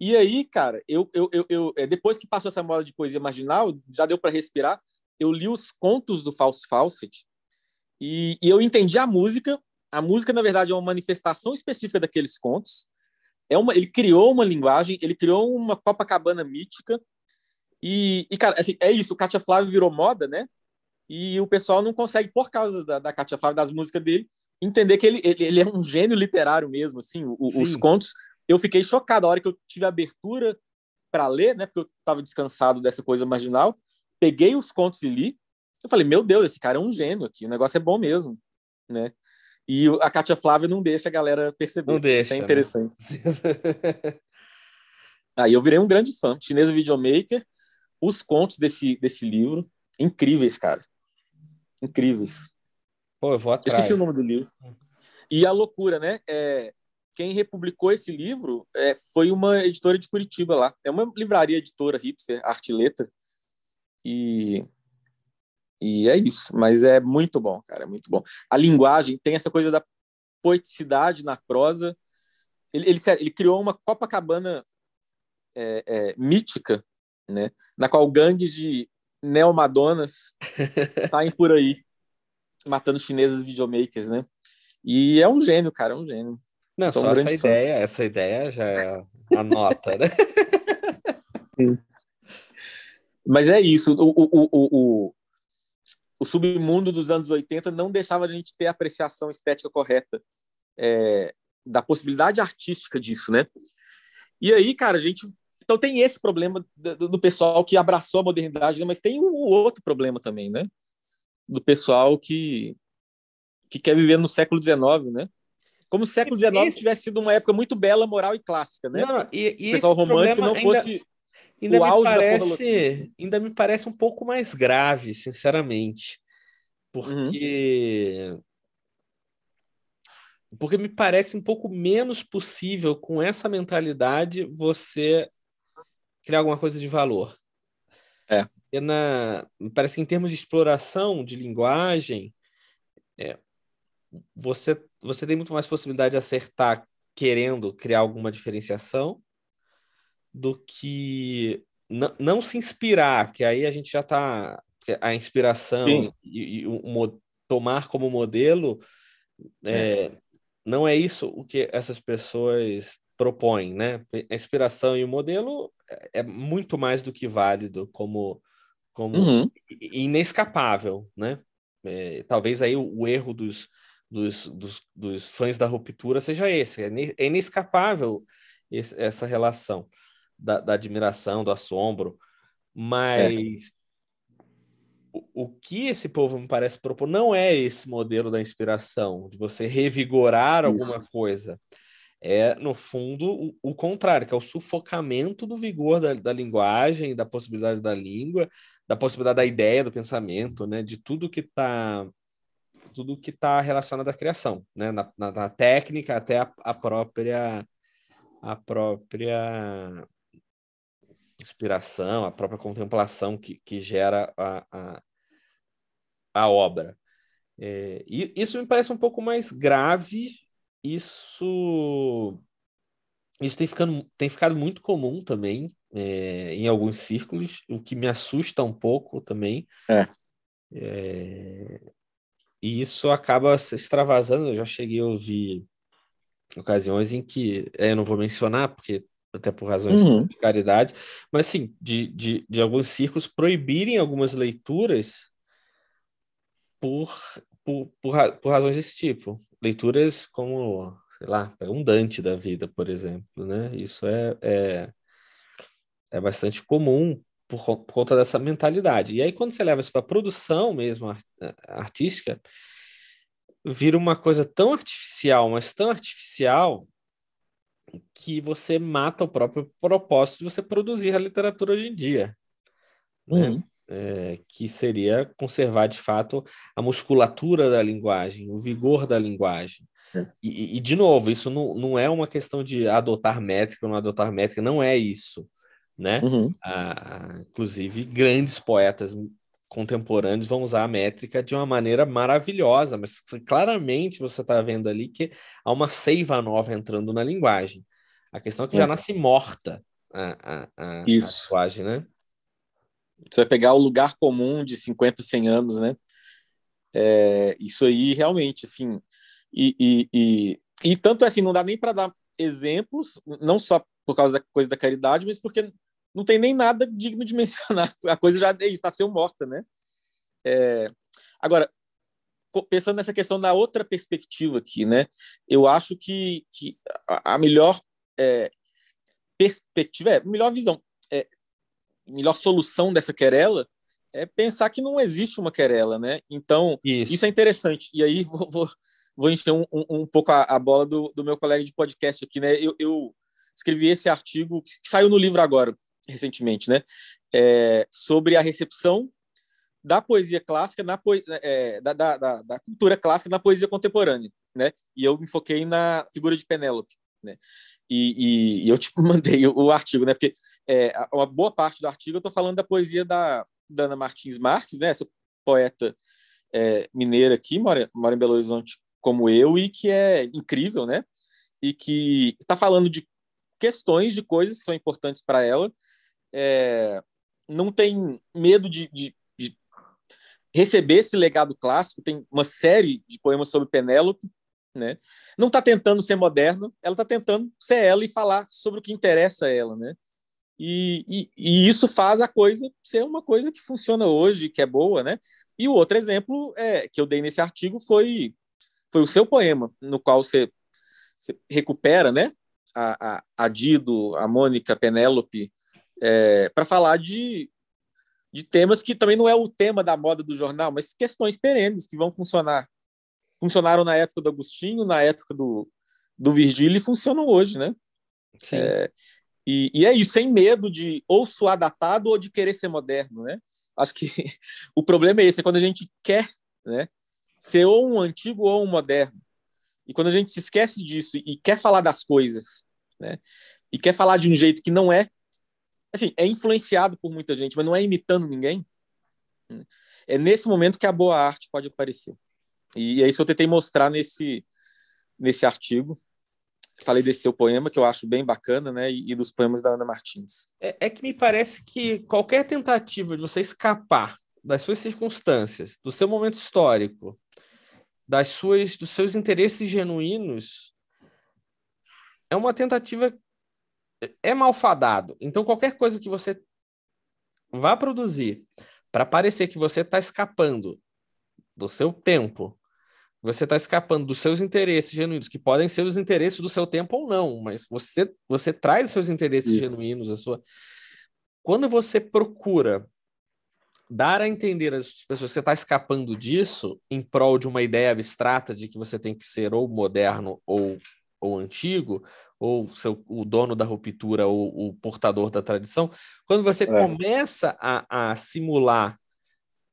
E aí, cara, eu, eu, eu, eu, é, depois que passou essa moda de poesia marginal, já deu para respirar. Eu li os contos do Falso Fawcett e, e eu entendi a música. A música, na verdade, é uma manifestação específica daqueles contos é uma, ele criou uma linguagem, ele criou uma Copacabana mítica. E, e cara, assim, é isso, o Katia Flávio virou moda, né? E o pessoal não consegue, por causa da, da Katia Flávio, das músicas dele, entender que ele, ele, ele é um gênio literário mesmo, assim, o, os contos. Eu fiquei chocado a hora que eu tive abertura para ler, né? Porque eu estava descansado dessa coisa marginal. Peguei os contos e li. Eu falei, meu Deus, esse cara é um gênio aqui, o negócio é bom mesmo, né? E a Kátia Flávia não deixa a galera perceber. Não deixa. é interessante. Né? Aí eu virei um grande fã. Chinesa Videomaker, os contos desse, desse livro, incríveis, cara. Incríveis. Pô, eu vou atrás. esqueci o nome do livro. E a loucura, né? É, quem republicou esse livro é, foi uma editora de Curitiba lá. É uma livraria editora hipster, arte letra. E E é isso, mas é muito bom, cara, é muito bom. A linguagem tem essa coisa da poeticidade na prosa. Ele, ele, ele criou uma Copacabana é, é, mítica, né, na qual gangues de neomadonas saem por aí matando chinesas videomakers, né? E é um gênio, cara, é um gênio. Não, só um essa ideia, essa ideia já é a nota, né? Mas é isso, o, o, o, o, submundo dos anos 80 não deixava a gente ter a apreciação estética correta é, da possibilidade artística disso, né? E aí, cara, a gente. Então tem esse problema do, do pessoal que abraçou a modernidade, né? mas tem o outro problema também, né? Do pessoal que, que quer viver no século XIX, né? Como se o século XIX esse... tivesse sido uma época muito bela, moral e clássica, né? Não, e, e o pessoal romântico não fosse ainda o me parece, ainda me parece um pouco mais grave, sinceramente, porque uhum. porque me parece um pouco menos possível com essa mentalidade você criar alguma coisa de valor. É. E na, me parece que em termos de exploração de linguagem, é, você, você tem muito mais possibilidade de acertar querendo criar alguma diferenciação do que não se inspirar, que aí a gente já está. A inspiração Sim. e, e o, tomar como modelo é, é. não é isso o que essas pessoas propõem, né? A inspiração e o modelo é, é muito mais do que válido como, como uhum. inescapável, né? É, talvez aí o, o erro dos, dos, dos, dos, fãs da ruptura seja esse, é inescapável esse, essa relação da, da admiração, do assombro, mas é. o, o que esse povo me parece propor não é esse modelo da inspiração, de você revigorar Isso. alguma coisa. É, no fundo, o, o, contrário, que é o sufocamento do vigor da, da linguagem, da possibilidade da língua, da possibilidade da ideia, do pensamento, né? De tudo que está tudo que está relacionado à criação, né? Na, na, na técnica até a, a, própria a própria inspiração, a própria contemplação que, que gera a, a, a obra. É, e isso me parece um pouco mais grave. Isso, isso tem, ficando, tem ficado muito comum também é, em alguns círculos, o que me assusta um pouco também. É. é e isso acaba se extravasando. Eu já cheguei a ouvir ocasiões em que, é, eu não vou mencionar, porque até por razões uhum. de caridade, mas sim, de, de, de alguns círculos proibirem algumas leituras por, por, por, por razões desse tipo. Leituras como, sei lá, um Dante da vida, por exemplo, né? Isso é, é, é bastante comum por, por conta dessa mentalidade. E aí, quando você leva isso para a produção mesmo artística, vira uma coisa tão artificial, mas tão artificial que você mata o próprio propósito de você produzir a literatura hoje em dia. Né? Uhum. É, que seria conservar de fato a musculatura da linguagem, o vigor da linguagem. É. E, e, de novo, isso não, não é uma questão de adotar métrica ou não adotar métrica, não é isso. Né? Uhum. Ah, inclusive, grandes poetas contemporâneos vão usar a métrica de uma maneira maravilhosa, mas claramente você está vendo ali que há uma seiva nova entrando na linguagem. A questão é que é. já nasce morta a, a, a, Isso. a linguagem, né? Você vai pegar o lugar comum de 50, 100 anos, né? É, isso aí realmente, assim, e, e, e, e tanto é assim, não dá nem para dar exemplos, não só por causa da coisa da caridade, mas porque não tem nem nada digno de mencionar. A coisa já está sendo morta, né? É... Agora, pensando nessa questão da outra perspectiva aqui, né? Eu acho que, que a melhor é, perspectiva, é, melhor visão, é, melhor solução dessa querela é pensar que não existe uma querela, né? Então, isso, isso é interessante. E aí vou, vou, vou encher um, um, um pouco a, a, bola do, do meu colega de podcast aqui, né? Eu, eu escrevi esse artigo que saiu no livro agora, recentemente, né? É, sobre a recepção da poesia clássica na é, da, da, da, cultura clássica na poesia contemporânea, né? E eu me foquei na figura de Penélope, né? E, e, e eu tipo mandei o, o artigo, né? Porque é, uma boa parte do artigo eu estou falando da poesia da, da Ana Martins Marques, né? Essa poeta é, mineira aqui, mora, mora em Belo Horizonte como eu, e que é incrível, né? E que está falando de questões, de coisas que são importantes para ela. É, não tem medo de, de, de, receber esse legado clássico. Tem uma série de poemas sobre Penélope, né? Não está tentando ser moderna, ela está tentando ser ela e falar sobre o que interessa a ela, né? E, e, e, isso faz a coisa ser uma coisa que funciona hoje, que é boa, né? E o outro exemplo é, que eu dei nesse artigo foi, foi o seu poema, no qual você, você recupera, né? A, a, a Dido, a Mônica, a Penélope, é, para falar de, de temas que também não é o tema da moda do jornal, mas questões perenes que vão funcionar. Funcionaram na época do Agostinho, na época do, do Virgílio e funcionam hoje, né? Sim. É, e, e é isso, sem medo de ou soar datado ou de querer ser moderno, né? Acho que o problema é esse, é quando a gente quer né, ser ou um antigo ou um moderno. E quando a gente se esquece disso e quer falar das coisas, né? E quer falar de um jeito que não é, assim, é influenciado por muita gente, mas não é imitando ninguém. É nesse momento que a boa arte pode aparecer. E é isso que eu tentei mostrar nesse, nesse artigo falei desse seu poema, que eu acho bem bacana, né? E, dos poemas da Ana Martins. É, é, que me parece que qualquer tentativa de você escapar das suas circunstâncias, do seu momento histórico, das suas, dos seus interesses genuínos, é uma tentativa é malfadado. Então qualquer coisa que você vá produzir para parecer que você está escapando do seu tempo, você está escapando dos seus interesses genuínos, que podem ser os interesses do seu tempo ou não, mas você, você traz os seus interesses Isso. genuínos, a sua. Quando você procura dar a entender às pessoas que você está escapando disso em prol de uma ideia abstrata de que você tem que ser ou moderno ou, ou antigo, ou seu, o dono da ruptura ou o portador da tradição, quando você é. começa a, a simular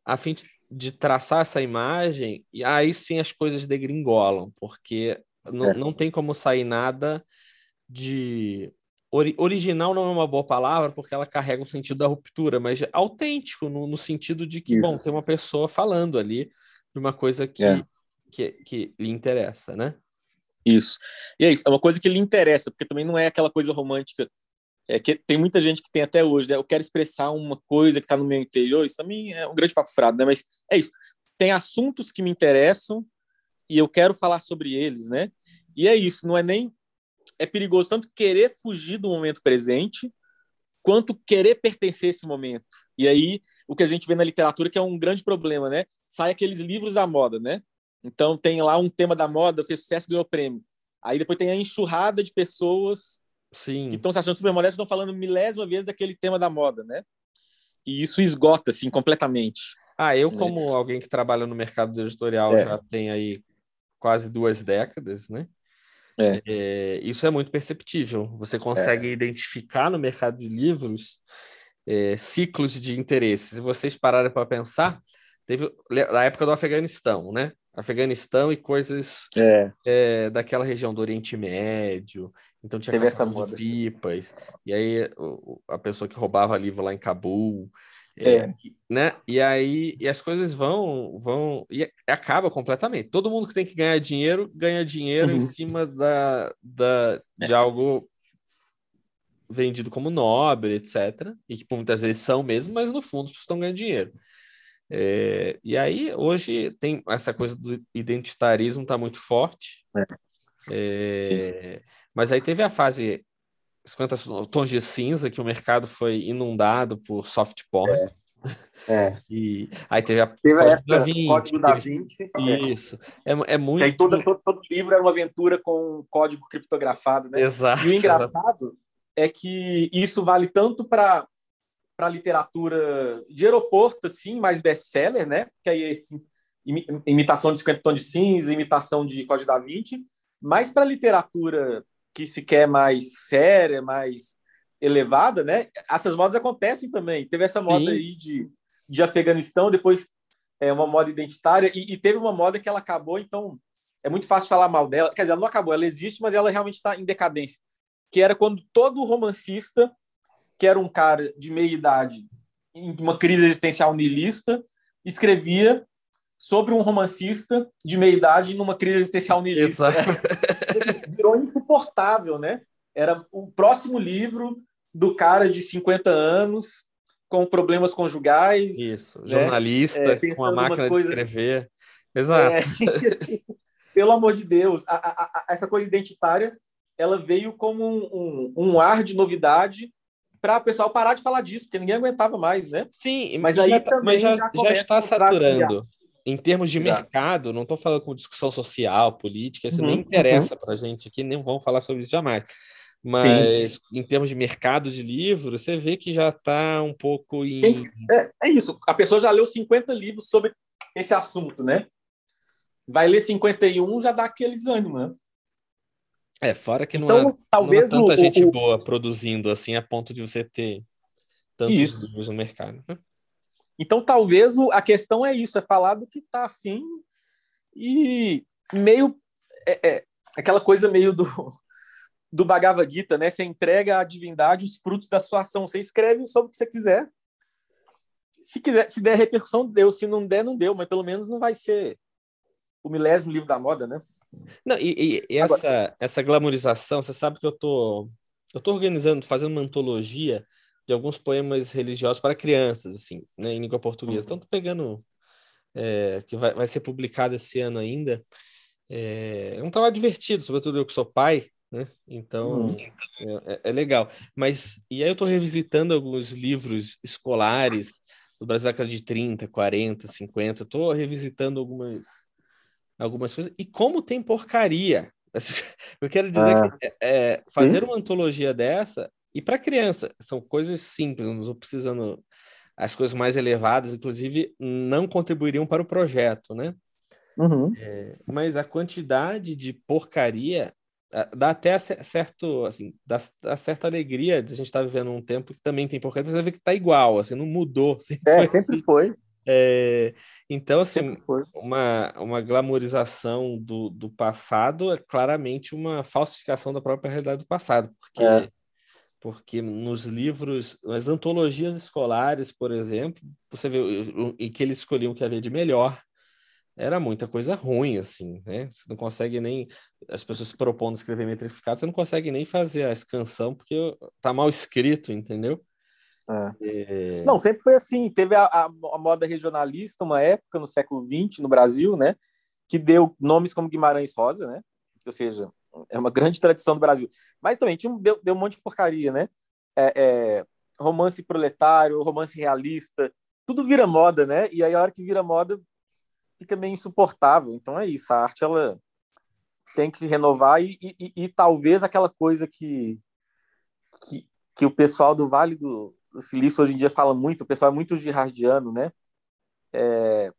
a fim de de traçar essa imagem, e aí sim as coisas degringolam, porque não, é. não tem como sair nada de. Ori original não é uma boa palavra, porque ela carrega o sentido da ruptura, mas autêntico, no, no sentido de que, Isso. bom, tem uma pessoa falando ali de uma coisa que, é. que, que lhe interessa, né? Isso. E é isso, é uma coisa que lhe interessa, porque também não é aquela coisa romântica é que tem muita gente que tem até hoje, né? Eu quero expressar uma coisa que está no meu interior, isso também é um grande papo frado, né? Mas é isso. Tem assuntos que me interessam e eu quero falar sobre eles, né? E é isso, não é nem é perigoso tanto querer fugir do momento presente, quanto querer pertencer a esse momento. E aí, o que a gente vê na literatura que é um grande problema, né? Sai aqueles livros da moda, né? Então, tem lá um tema da moda, fez sucesso, ganhou prêmio. Aí depois tem a enxurrada de pessoas Sim. que estão se achando super modernos, estão falando milésima vez daquele tema da moda, né? E isso esgota, assim, completamente. Ah, eu, né? como alguém que trabalha no mercado editorial é. já tem aí quase duas décadas, né? É. É, isso é muito perceptível. Você consegue é. identificar no mercado de livros é, ciclos de interesses. Se vocês pararem para pensar, teve na época do Afeganistão, né? Afeganistão e coisas é. É, daquela região do Oriente Médio. Então tinha Teve essa moda. pipas. E aí o, a pessoa que roubava livro lá em Cabul. É. é. né? E aí e as coisas vão vão e acaba completamente. Todo mundo que tem que ganhar dinheiro ganha dinheiro uhum. em cima da, da de é. algo vendido como nobre, etc. E que muitas vezes são mesmo, mas no fundo estão ganhando dinheiro. É, e aí, hoje, tem essa coisa do identitarismo está muito forte. É. É, mas aí teve a fase 50 tons de cinza, que o mercado foi inundado por soft porn. É. é. E aí teve a teve Código, da Vinci, Código da Vinci. Isso. É, é muito. aí todo, todo, todo, livro era uma aventura com código criptografado, né? Exato. E o engraçado exato. é que isso vale tanto para para literatura de aeroporto, assim, mais best-seller, né? Que aí é esse imitação de 50 tons de cinza, imitação de Código da Vinci, mas para literatura que se quer mais séria, mais elevada, né? Essas modas acontecem também. Teve essa moda Sim. aí de, de Afeganistão, depois é uma moda identitária e, e, teve uma moda que ela acabou, então é muito fácil falar mal dela. Quer dizer, ela não acabou, ela existe, mas ela realmente está em decadência. Que era quando todo romancista que era um cara de meia idade em uma crise existencial niilista escrevia sobre um romancista de meia idade numa crise existencial nihilista. Virou insuportável, né? Era o próximo livro do cara de 50 anos com problemas conjugais. Isso, né? jornalista é, com a máquina coisas... de escrever. Exato. É, assim, pelo amor de Deus, a, a, a, essa coisa identitária ela veio como um, um, um ar de novidade para o pessoal parar de falar disso, porque ninguém aguentava mais, né? Sim, mas aí já, também mas já, já, já está saturando. Em termos de mercado, não estou falando com discussão social, política, isso uhum, nem interessa uhum. para a gente aqui, nem vamos falar sobre isso jamais. Mas Sim. em termos de mercado de livros, você vê que já está um pouco em. É, é, isso. A pessoa já leu 50 livros sobre esse assunto, né? Vai ler 51, já dá aquele desânimo, né? É, fora que então, não, há, talvez não há tanta o, gente o... boa produzindo assim a ponto de você ter tantos isso. no mercado. Né? Então, talvez a questão é isso, é falar do que está afim e meio é, é, aquela coisa meio do, do Bhagavad Gita, né? Você entrega à divindade os frutos da sua ação. Você escreve sobre o que você quiser. Se quiser, se der repercussão, deu. Se não der, não deu. Mas pelo menos não vai ser o milésimo livro da moda, né? Não, e, e essa, Agora... essa glamorização, você sabe que eu tô, eu tô organizando, fazendo uma antologia de alguns poemas religiosos para crianças, assim, né, em língua portuguesa. Uhum. Então, tô pegando, é, que vai, vai ser publicado esse ano ainda. É, é um trabalho divertido, sobretudo eu que sou pai, né? Então, uhum. é, é, legal. Mas, e aí eu estou revisitando alguns livros escolares do Brasil da década de 30, 40, 50. Estou revisitando algumas algumas coisas. E como tem porcaria. Eu quero dizer ah, que é, é fazer sim? uma antologia dessa, e para criança, são coisas simples, não estou precisando. As coisas mais elevadas, inclusive, não contribuiriam para o projeto, né? Uhum. É, mas a quantidade de porcaria dá até certo, assim, dá, dá, certa alegria de a gente estar tá vivendo um tempo que também tem porcaria, mas você vê que está igual, assim, não mudou. Sempre é, sempre foi. É, então, assim, uma, uma glamorização do, do passado é claramente uma falsificação da própria realidade do passado, porque, é. porque nos livros, nas antologias escolares, por exemplo, você vê em que eles escolhiam o que havia de melhor, era muita coisa ruim, assim, né? Você não consegue nem. As pessoas se propondo escrever metrificado, você não consegue nem fazer a escansão porque tá mal escrito, entendeu? É. É... Não, sempre foi assim. Teve a, a, a, moda regionalista, uma época no século XX no Brasil, né? Que deu nomes como Guimarães Rosa, né? Ou seja, é uma grande tradição do Brasil. Mas também tinha, deu, deu um monte de porcaria, né? É, é, romance proletário, romance realista, tudo vira moda, né? E aí a hora que vira moda fica meio insuportável. Então é isso, a arte ela tem que se renovar e, e, e talvez aquela coisa que, que, que o pessoal do Vale do, o Silício hoje em dia fala muito, o pessoal é muito girardiano, né? É,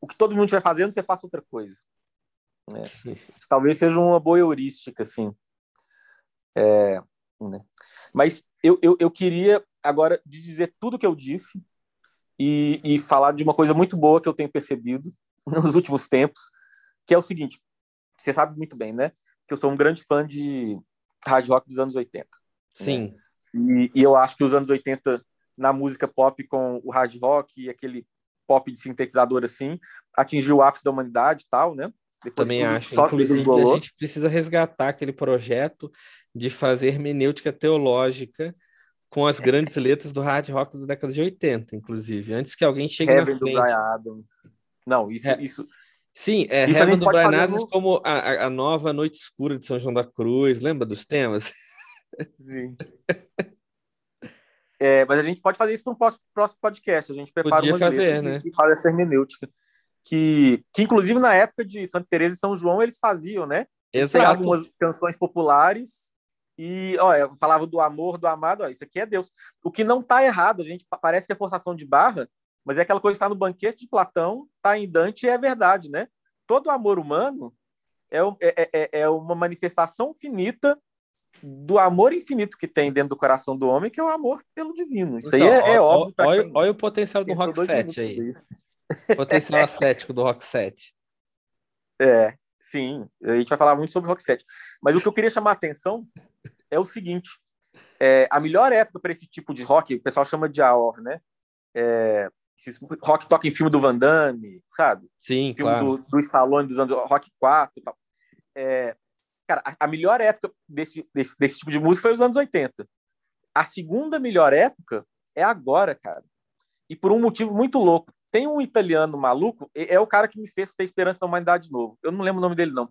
o que todo mundo estiver fazendo, você faça outra coisa. Né? Talvez seja uma boa heurística, assim. É, né? Mas eu, eu, eu queria agora dizer tudo que eu disse e, e falar de uma coisa muito boa que eu tenho percebido nos últimos tempos, que é o seguinte: você sabe muito bem, né? Que eu sou um grande fã de hard rock dos anos 80. Sim. Né? E, e, eu acho que os anos 80, na música pop, com o hard rock e aquele pop de sintetizador assim, atingiu o ápice da humanidade e tal, né? Depois Também acho. Inclusive, a gente precisa resgatar aquele projeto de fazer hermenêutica teológica com as grandes letras do hard rock da década de 80, inclusive, antes que alguém chegue Heaven na frente. Do Brian Adams. Não, isso, é. isso Sim, é Isso Heaven do Brian Adams no... como a, a nova Noite Escura de São João da Cruz, lembra dos temas? Sim. É, mas a gente pode fazer isso para um próximo podcast. A gente prepara Podia umas fazer, né? e faz essa hermenêutica. Que, que, inclusive, na época de Santa Teresa e São João, eles faziam, né? Exato. algumas canções populares e ó, falava do amor, do amado. Ó, isso aqui é Deus. O que não está errado, a gente parece que é forçação de barra, mas é aquela coisa que está no banquete de Platão, está em Dante e é verdade, né? Todo amor humano é, é, é, é uma manifestação finita do amor infinito que tem dentro do coração do homem, que é o amor pelo divino. Isso então, aí é, é ó, óbvio. Olha, olha o potencial do Rock 7 aí. Potencial ascético do Rock 7. É, sim. A gente vai falar muito sobre Rock 7. Mas o que eu queria chamar a atenção é o seguinte: é, a melhor época para esse tipo de rock, o pessoal chama de AOR, né? É, rock toca em filme do Van Damme, sabe? Sim, filme claro. do, do Stallone dos anos Rock 4 e tal. É, cara, a, a melhor época desse, desse, desse tipo de música foi os anos 80. A segunda melhor época é agora, cara. E por um motivo muito louco. Tem um italiano maluco, é o cara que me fez ter esperança na humanidade de novo. Eu não lembro o nome dele, não.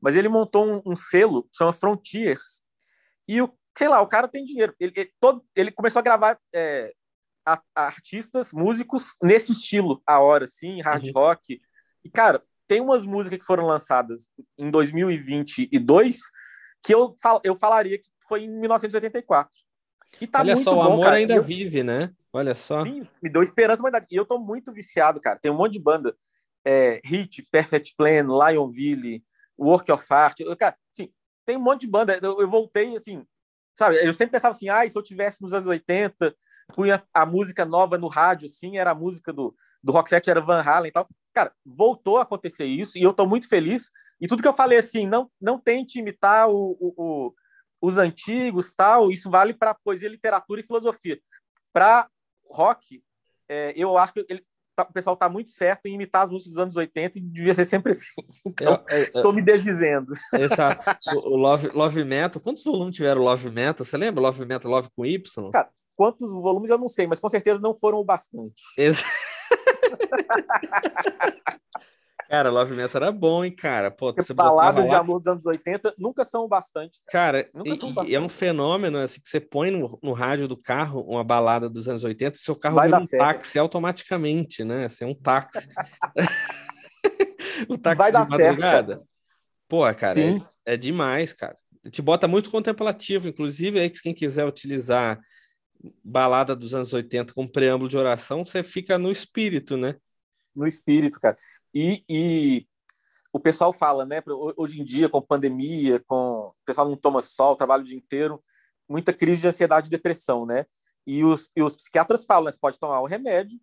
Mas ele montou um, um selo, chama Frontiers. E o, sei lá, o cara tem dinheiro. Ele, ele todo, ele começou a gravar é, a, a artistas, músicos nesse estilo, a hora, sim, hard uhum. rock. E, cara, tem umas músicas que foram lançadas em 2022 que eu, fal, eu falaria que foi em 1984. E tá Olha muito só, o amor cara. ainda eu, vive, né? Olha só. Sim, me deu esperança, mas e eu tô muito viciado, cara. Tem um monte de banda. É, Hit, Perfect Plan, Lionville, Work of Art. Eu, cara, sim, tem um monte de banda. Eu, eu, voltei, assim, sabe? Eu sempre pensava assim, ah, se eu tivesse nos anos 80, punha a música nova no rádio, assim, era a música do, do Rock Set, era Van Halen e tal. Cara, voltou a acontecer isso e eu tô muito feliz. E tudo que eu falei, assim, não, não tente imitar o, o, o os antigos, tal, isso vale para poesia, literatura e filosofia. Para rock, é, eu acho que ele, tá, o pessoal está muito certo em imitar as músicas dos anos 80 e devia ser sempre assim. Então, eu, eu, estou me desdizendo. Exato. O Love, Love Metal, quantos volumes tiveram Love Metal? Você lembra Love Metal, Love com Y? Cara, quantos volumes eu não sei, mas com certeza não foram o bastante. Exato. Cara, Love Metal era bom, hein, cara? Pô, você baladas de amor dos anos 80 nunca são bastante. Cara, nunca e, são bastante. é um fenômeno assim que você põe no, no rádio do carro uma balada dos anos 80, seu carro Vai vira um certo. táxi automaticamente, né? Assim, é um táxi. o táxi Vai dar madrugada. Certo, Pô, cara, é, é, demais, cara. Te bota muito contemplativo, inclusive aí quem quiser utilizar balada dos anos 80 como preâmbulo de oração, você fica no espírito, né? no espírito, cara. E, e o pessoal fala, né? Hoje em dia, com pandemia, com o pessoal não toma sol, trabalha o dia inteiro, muita crise de ansiedade e depressão, né? E os, e os psiquiatras falam, né, você pode tomar o remédio,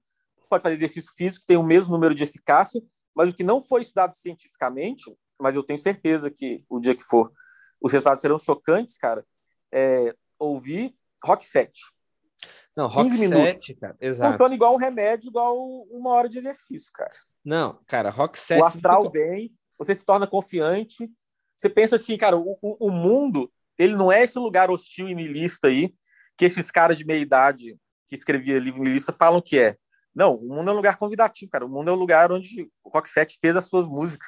pode fazer exercício físico, que tem o mesmo número de eficácia, mas o que não foi estudado cientificamente, mas eu tenho certeza que o dia que for, os resultados serão chocantes, cara, é ouvir rock set. Não, rock 15 minutos. set, cara. Exato. Funciona igual um remédio, igual uma hora de exercício, cara. Não, cara, rock set. O astral vem, você se torna confiante. Você pensa assim, cara, o, o, mundo, ele não é esse lugar hostil e niilista aí, que esses caras de meia idade que escrevia livro niilista falam que é. Não, o mundo é um lugar convidativo, cara. O mundo é um lugar onde o Rock Set fez as suas músicas.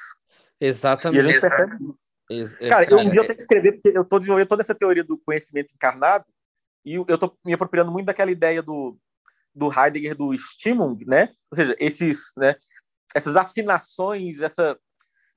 Exatamente. E a gente percebe isso. Ex cara, eu, um dia eu tenho que escrever, porque eu estou desenvolvendo toda essa teoria do conhecimento encarnado, e eu estou me apropriando muito daquela ideia do, do Heidegger do Stimmung, né? Ou seja, esses, né, essas afinações, essa,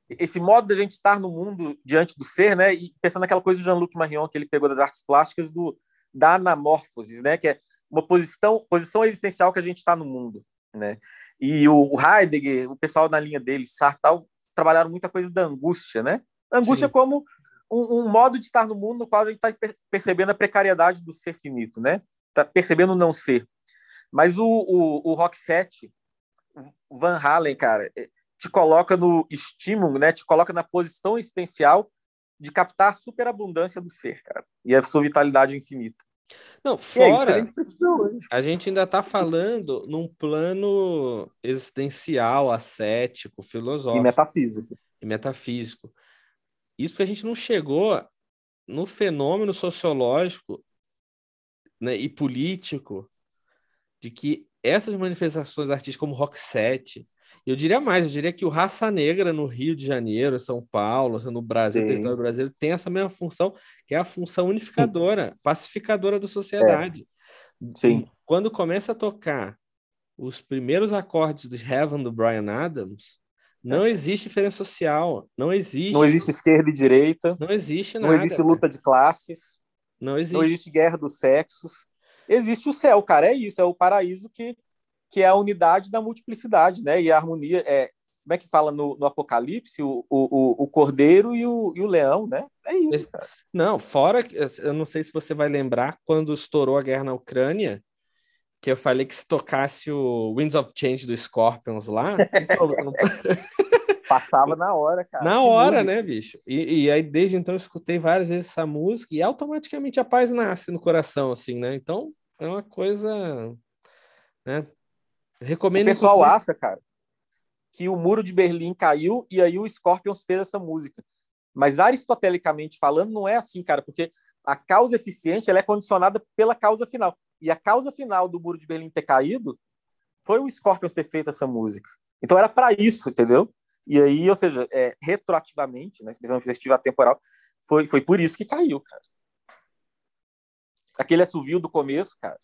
esse modo de a gente estar no mundo diante do ser, né? E pensando naquela coisa do Jean-Luc Marion que ele pegou das artes plásticas do da anamorfose, né? Que é uma posição, posição existencial que a gente está no mundo, né? E o, o, Heidegger, o pessoal na linha dele, Sartre, trabalharam muita coisa da angústia, né? angústia Sim. como um, um, modo de estar no mundo no qual a gente está percebendo a precariedade do ser finito, né? Está percebendo o não ser. Mas o, o, o Rock 7, Van Halen, cara, é, te coloca no estímulo, né? Te coloca na posição existencial de captar a superabundância do ser, cara, e a sua vitalidade infinita. Não, fora, aí, a gente ainda está falando num plano existencial, ascético, filosófico. E metafísico. E metafísico. Isso porque a gente não chegou no fenômeno sociológico né, e político de que essas manifestações artísticas como Rock Set, eu diria mais, eu diria que o Raça Negra no Rio de Janeiro, São Paulo, no Brasil, território brasileiro, tem essa mesma função, que é a função unificadora, pacificadora da sociedade. É. Sim. Quando começa a tocar os primeiros acordes do Heaven do Brian Adams, não existe diferença social. Não existe. Não existe esquerda e direita. Não existe nada. Não existe luta de classes. Não existe. Não existe guerra dos sexos. Existe o céu, cara. É isso. É o paraíso que, que é a unidade da multiplicidade, né? E a harmonia. É, como é que fala no, no Apocalipse? O, o, o cordeiro e o, e o leão, né? É isso, cara. Não, fora. Eu não sei se você vai lembrar quando estourou a guerra na Ucrânia que eu falei que se tocasse o Winds of Change do Scorpions lá. Passava na hora, cara. Na que hora, música. né, bicho? E, e, aí, desde então, eu escutei várias vezes essa música e automaticamente a paz nasce no coração, assim, né? Então, é uma coisa. Né? Recomendo. O pessoal inclusive... acha, cara, que o muro de Berlim caiu e aí o Scorpions fez essa música. Mas aristotelicamente falando, não é assim, cara, porque a causa eficiente ela é condicionada pela causa final. E a causa final do muro de Berlim ter caído foi o Scorpions ter feito essa música. Então era para isso, entendeu? E aí, ou seja, é, retroativamente, né, pensando em perspectiva temporal, foi, foi por isso que caiu, cara. Aquele assovio do começo, cara.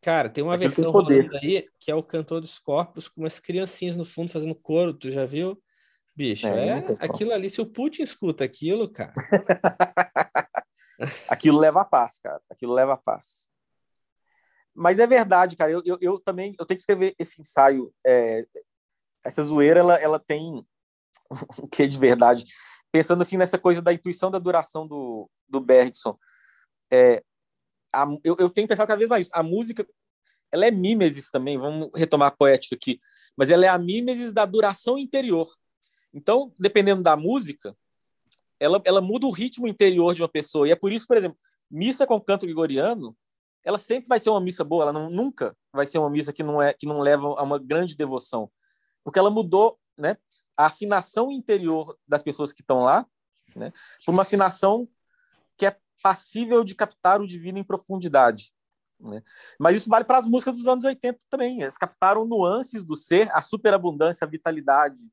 Cara, tem uma Aquilo versão tem aí que é o cantor dos corpos com umas criancinhas no fundo fazendo coro, tu já viu? Bicho, é, é aquilo ali, se o Putin escuta aquilo, cara. aquilo leva a paz, cara. Aquilo leva a paz. Mas é verdade, cara. Eu, eu, eu também eu tenho que escrever esse ensaio. É, essa zoeira, ela, ela tem o que de verdade. Pensando assim nessa coisa da intuição da duração do, do Bergson. É, a, eu, eu tenho pensado cada vez mais. A música, ela é mimesis também, vamos retomar a poética aqui, mas ela é a mimesis da duração interior. Então, dependendo da música, ela, ela muda o ritmo interior de uma pessoa. E é por isso, por exemplo, missa com canto gregoriano, ela sempre vai ser uma missa boa, ela não, nunca vai ser uma missa que não é que não leva a uma grande devoção, porque ela mudou, né, a afinação interior das pessoas que estão lá, né, por uma afinação que é passível de captar o divino em profundidade. Né? Mas isso vale para as músicas dos anos 80 também. Eles captaram nuances do ser, a superabundância, a vitalidade.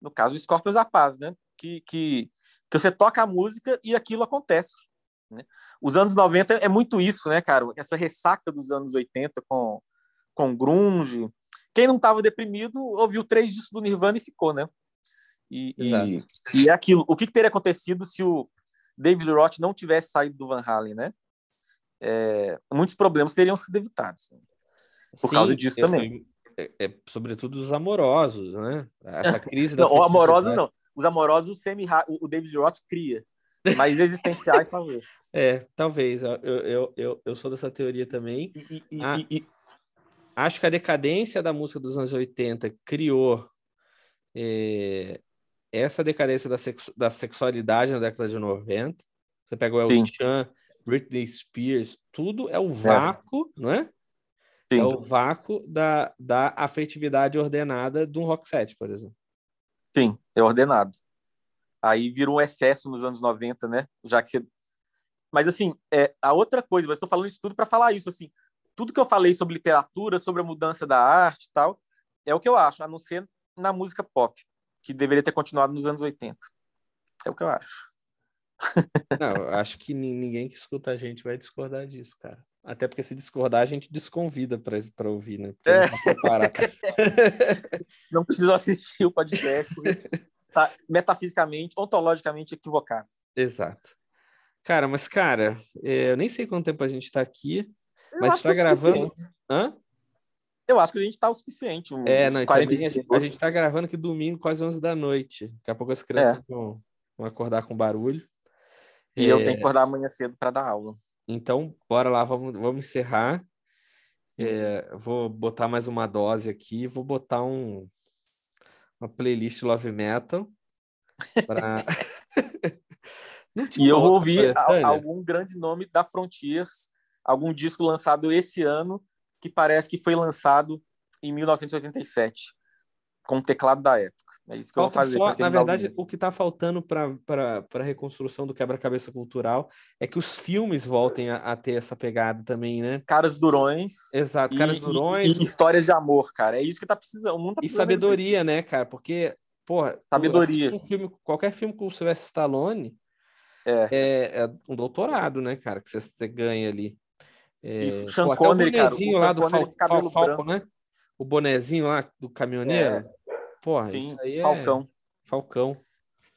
No caso do Scorpions, a paz, né? Que, que, que você toca a música e aquilo acontece. Né? Os anos 90 é muito isso, né, cara? Essa ressaca dos anos 80 com, com grunge. Quem não estava deprimido ouviu três discos do Nirvana e ficou, né? E, e, e, é aquilo. O que, que teria acontecido se o, David Roth não tivesse saído do Van Halen, né? É, muitos problemas teriam sido evitados. Por Sim, causa disso também. É, é, sobretudo os amorosos, né? Essa crise da não, amorosos não. Os amorosos o, semi o David Roth cria. Mas existenciais, talvez. É, talvez. Eu, eu, eu, eu sou dessa teoria também. E, e, ah, e, acho que a decadência da música dos anos 80 criou é, essa decadência da, sexu da sexualidade na década de 90. Você pega o El Chan, Britney Spears, tudo é o é. vácuo, é. não é? Sim. É o vácuo da, da afetividade ordenada de um rock set, por exemplo. Sim, é ordenado. Aí vira um excesso nos anos 90, né? Já que você. Mas, assim, é, a outra coisa, mas estou falando isso tudo para falar isso, assim. Tudo que eu falei sobre literatura, sobre a mudança da arte e tal, é o que eu acho, a não ser na música pop que deveria ter continuado nos anos 80. É o que eu acho. Não, eu acho que ninguém que escuta a gente vai discordar disso, cara. Até porque se discordar, a gente desconvida para ouvir, né? É. Não, não precisa assistir o podcast, porque tá metafisicamente, ontologicamente equivocado. Exato. Cara, mas, cara, é, eu nem sei quanto tempo a gente está aqui, eu mas está gravando. Hã? eu acho que a gente tá o suficiente. É, não, 45 a, a gente tá gravando aqui domingo, quase 11 da noite. Daqui a pouco as crianças é. vão, vão, acordar com barulho. E é... eu tenho que acordar amanhã cedo para dar aula. Então, bora lá, vamos, vamos encerrar. É, vou botar mais uma dose aqui, vou botar um, uma playlist Love Metal. Pra... e eu vou ouvir algum grande nome da Frontiers, algum disco lançado esse ano que parece que foi lançado em 1987, com o teclado da época. É isso que Falta eu vou fazer. Só, na verdade, o, o que está faltando para a reconstrução do quebra-cabeça cultural é que os filmes voltem a, a, ter essa pegada também, né? Caras durões. Exato, caras e, durões. E, e, histórias de amor, cara. É isso que tá precisando. O mundo tá precisando e sabedoria, disso. né, cara? Porque, porra, sabedoria. Um filme, qualquer filme com o Sylvester Stallone é. É, é um doutorado, né, cara, que você, você ganha ali. É, Isso, Sean pô, Connery, cara. O lá do Fal Fal Falcon, né? O bonezinho lá do caminhoneiro. É. Porra, Sim, isso aí é... Falcão. Falcão.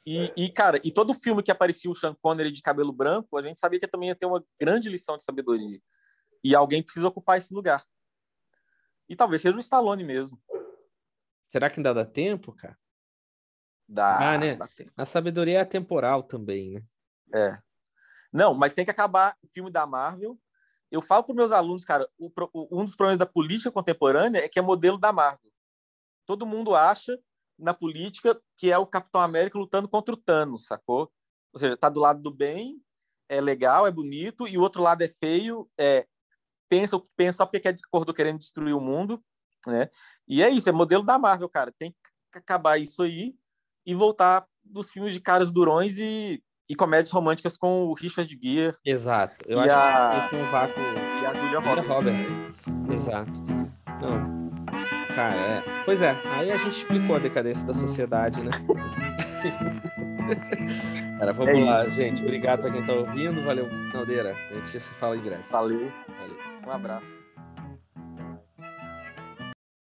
E, e, cara, e todo filme que aparecia o Sean Connery de cabelo branco, a gente sabia que também ia ter uma grande lição de sabedoria. E alguém precisa ocupar esse lugar. E talvez seja o Stallone mesmo. Será que ainda dá tempo, cara? Dá, ah, né? dá. A sabedoria é temporal também, né? É. Não, mas tem que acabar o filme da Marvel eu falo para meus alunos, cara, o, um dos problemas da política contemporânea é que é modelo da Marvel. Todo mundo acha na política que é o Capitão América lutando contra o Thanos, sacou? Ou seja, tá do lado do bem, é legal, é bonito, e o outro lado é feio, é pensa o que pensa só porque quer acordou querendo destruir o mundo. né? E é isso, é modelo da Marvel, cara. Tem que acabar isso aí e voltar dos filmes de caras durões e, e comédias românticas com o Richard Gere. Exato. Eu acho a... que tem um vácuo. E a Julia Julia Roberts. Roberts. Exato. Não. Cara, é. Pois é, aí a gente explicou a decadência da sociedade, né? Cara, vamos É lá, isso. gente. Obrigado pra quem tá ouvindo. Valeu, Naldeira. A gente se fala em breve. Valeu. Valeu. Um abraço.